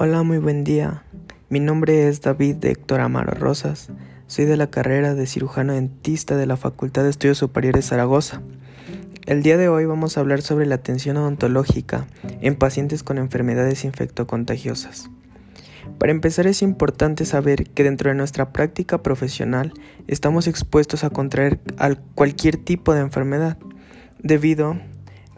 Hola, muy buen día. Mi nombre es David de Héctor Amaro Rosas. Soy de la carrera de cirujano dentista de la Facultad de Estudios Superiores Zaragoza. El día de hoy vamos a hablar sobre la atención odontológica en pacientes con enfermedades infectocontagiosas. Para empezar es importante saber que dentro de nuestra práctica profesional estamos expuestos a contraer cualquier tipo de enfermedad debido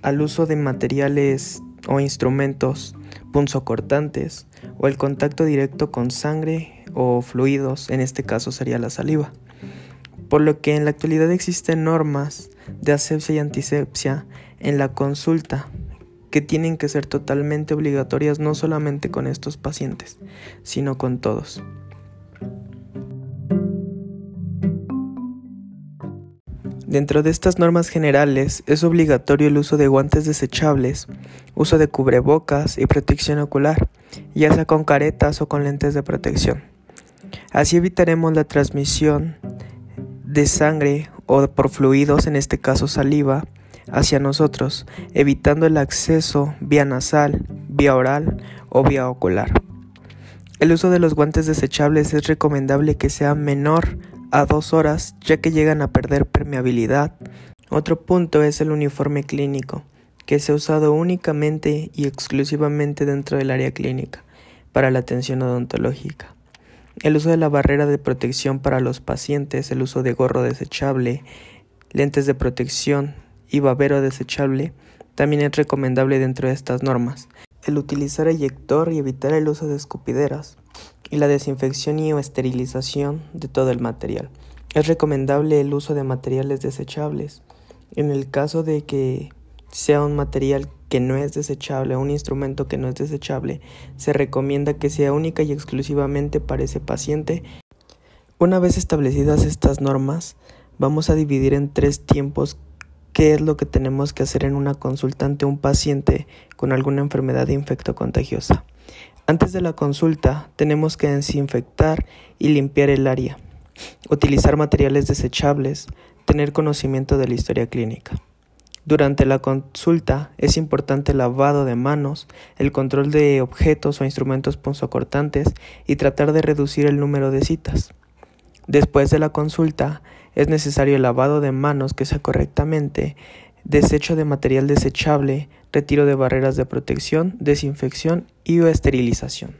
al uso de materiales o instrumentos punzocortantes o el contacto directo con sangre o fluidos, en este caso sería la saliva. Por lo que en la actualidad existen normas de asepsia y antisepsia en la consulta que tienen que ser totalmente obligatorias no solamente con estos pacientes, sino con todos. Dentro de estas normas generales es obligatorio el uso de guantes desechables, uso de cubrebocas y protección ocular, ya sea con caretas o con lentes de protección. Así evitaremos la transmisión de sangre o por fluidos, en este caso saliva, hacia nosotros, evitando el acceso vía nasal, vía oral o vía ocular. El uso de los guantes desechables es recomendable que sea menor a dos horas ya que llegan a perder permeabilidad. Otro punto es el uniforme clínico, que se ha usado únicamente y exclusivamente dentro del área clínica para la atención odontológica. El uso de la barrera de protección para los pacientes, el uso de gorro desechable, lentes de protección y babero desechable también es recomendable dentro de estas normas. El utilizar eyector y evitar el uso de escupideras y la desinfección y o esterilización de todo el material. Es recomendable el uso de materiales desechables. En el caso de que sea un material que no es desechable, un instrumento que no es desechable, se recomienda que sea única y exclusivamente para ese paciente. Una vez establecidas estas normas, vamos a dividir en tres tiempos qué es lo que tenemos que hacer en una consulta ante un paciente con alguna enfermedad infectocontagiosa. Antes de la consulta tenemos que desinfectar y limpiar el área, utilizar materiales desechables, tener conocimiento de la historia clínica. Durante la consulta es importante lavado de manos, el control de objetos o instrumentos punzocortantes y tratar de reducir el número de citas. Después de la consulta es necesario el lavado de manos que sea correctamente, desecho de material desechable, retiro de barreras de protección, desinfección y esterilización.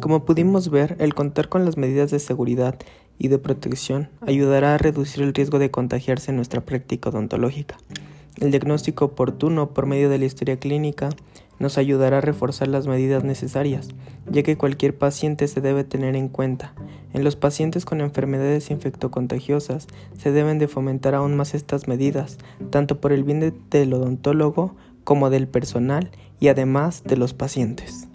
Como pudimos ver, el contar con las medidas de seguridad y de protección ayudará a reducir el riesgo de contagiarse en nuestra práctica odontológica. El diagnóstico oportuno por medio de la historia clínica nos ayudará a reforzar las medidas necesarias, ya que cualquier paciente se debe tener en cuenta. En los pacientes con enfermedades infectocontagiosas se deben de fomentar aún más estas medidas, tanto por el bien del odontólogo como del personal y además de los pacientes.